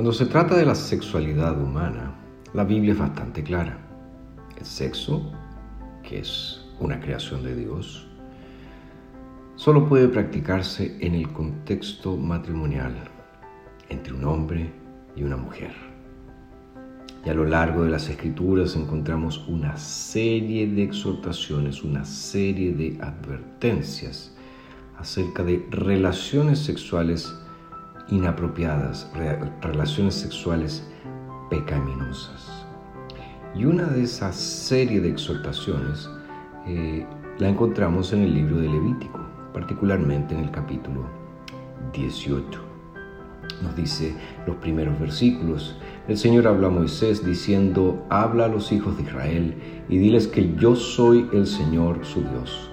Cuando se trata de la sexualidad humana, la Biblia es bastante clara. El sexo, que es una creación de Dios, solo puede practicarse en el contexto matrimonial entre un hombre y una mujer. Y a lo largo de las escrituras encontramos una serie de exhortaciones, una serie de advertencias acerca de relaciones sexuales inapropiadas, relaciones sexuales pecaminosas. Y una de esas serie de exhortaciones eh, la encontramos en el libro de Levítico, particularmente en el capítulo 18. Nos dice los primeros versículos, el Señor habla a Moisés diciendo, habla a los hijos de Israel y diles que yo soy el Señor su Dios.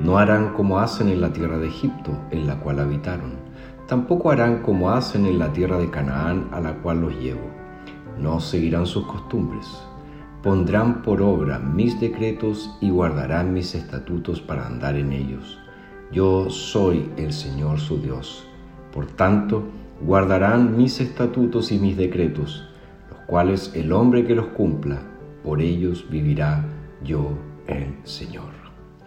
No harán como hacen en la tierra de Egipto, en la cual habitaron Tampoco harán como hacen en la tierra de Canaán a la cual los llevo. No seguirán sus costumbres. Pondrán por obra mis decretos y guardarán mis estatutos para andar en ellos. Yo soy el Señor su Dios. Por tanto, guardarán mis estatutos y mis decretos, los cuales el hombre que los cumpla, por ellos vivirá yo el Señor.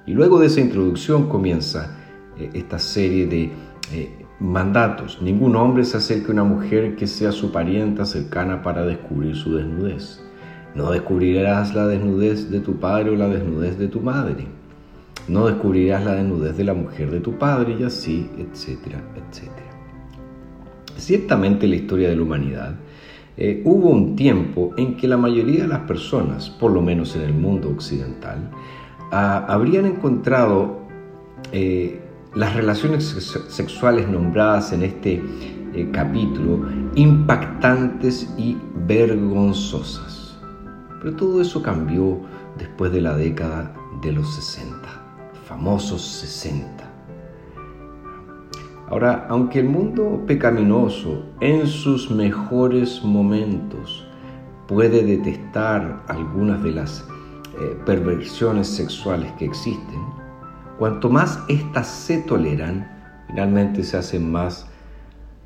Y luego de esa introducción comienza eh, esta serie de eh, Mandatos. Ningún hombre se acerque a una mujer que sea su parienta cercana para descubrir su desnudez. No descubrirás la desnudez de tu padre o la desnudez de tu madre. No descubrirás la desnudez de la mujer de tu padre y así, etcétera, etcétera. Ciertamente en la historia de la humanidad eh, hubo un tiempo en que la mayoría de las personas, por lo menos en el mundo occidental, ah, habrían encontrado eh, las relaciones sexuales nombradas en este eh, capítulo impactantes y vergonzosas. Pero todo eso cambió después de la década de los 60, famosos 60. Ahora, aunque el mundo pecaminoso en sus mejores momentos puede detestar algunas de las eh, perversiones sexuales que existen, Cuanto más éstas se toleran, finalmente se hacen más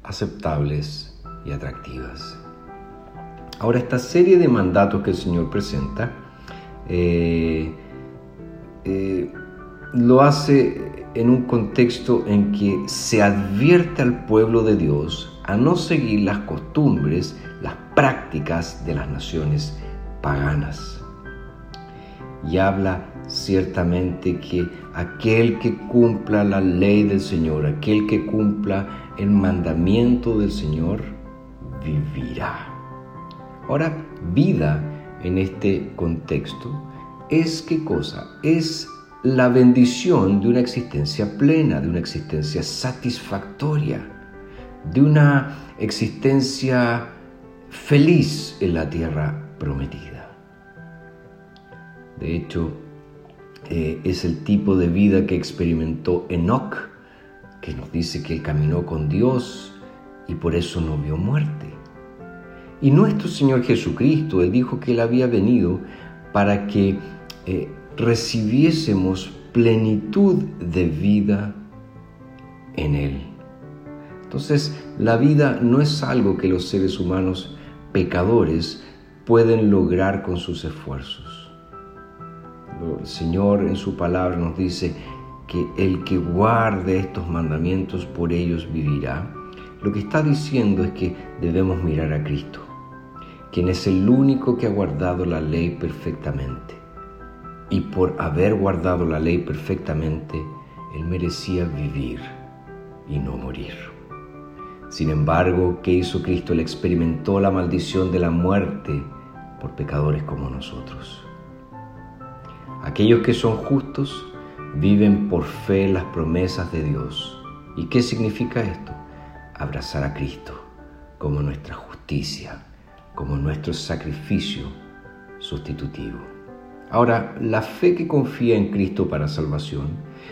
aceptables y atractivas. Ahora, esta serie de mandatos que el Señor presenta eh, eh, lo hace en un contexto en que se advierte al pueblo de Dios a no seguir las costumbres, las prácticas de las naciones paganas. Y habla ciertamente que aquel que cumpla la ley del Señor, aquel que cumpla el mandamiento del Señor, vivirá. Ahora, vida en este contexto es qué cosa? Es la bendición de una existencia plena, de una existencia satisfactoria, de una existencia feliz en la tierra prometida. De hecho, eh, es el tipo de vida que experimentó Enoch, que nos dice que él caminó con Dios y por eso no vio muerte. Y nuestro Señor Jesucristo, Él dijo que Él había venido para que eh, recibiésemos plenitud de vida en Él. Entonces, la vida no es algo que los seres humanos pecadores pueden lograr con sus esfuerzos el Señor en su palabra nos dice que el que guarde estos mandamientos por ellos vivirá, lo que está diciendo es que debemos mirar a Cristo, quien es el único que ha guardado la ley perfectamente. Y por haber guardado la ley perfectamente, Él merecía vivir y no morir. Sin embargo, ¿qué hizo Cristo? Él experimentó la maldición de la muerte por pecadores como nosotros. Aquellos que son justos viven por fe las promesas de Dios. ¿Y qué significa esto? Abrazar a Cristo como nuestra justicia, como nuestro sacrificio sustitutivo. Ahora, la fe que confía en Cristo para salvación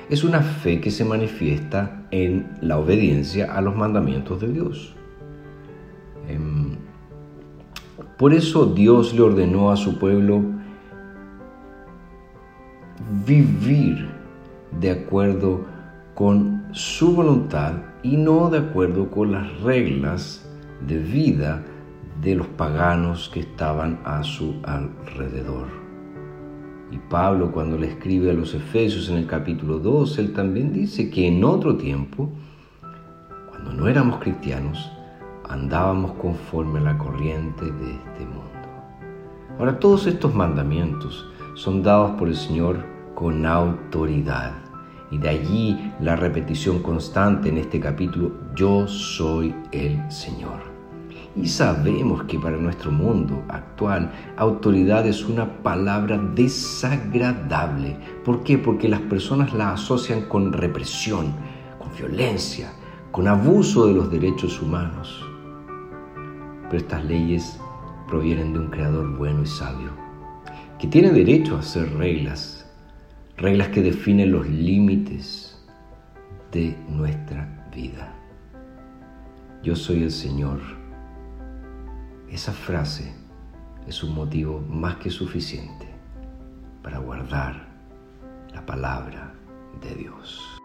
es una fe que se manifiesta en la obediencia a los mandamientos de Dios. Em, por eso Dios le ordenó a su pueblo vivir de acuerdo con su voluntad y no de acuerdo con las reglas de vida de los paganos que estaban a su alrededor. Y Pablo cuando le escribe a los Efesios en el capítulo 2, él también dice que en otro tiempo, cuando no éramos cristianos, andábamos conforme a la corriente de este mundo. Ahora todos estos mandamientos son dados por el Señor con autoridad. Y de allí la repetición constante en este capítulo, yo soy el Señor. Y sabemos que para nuestro mundo actual, autoridad es una palabra desagradable. ¿Por qué? Porque las personas la asocian con represión, con violencia, con abuso de los derechos humanos. Pero estas leyes provienen de un creador bueno y sabio, que tiene derecho a hacer reglas, reglas que definen los límites de nuestra vida. Yo soy el Señor. Esa frase es un motivo más que suficiente para guardar la palabra de Dios.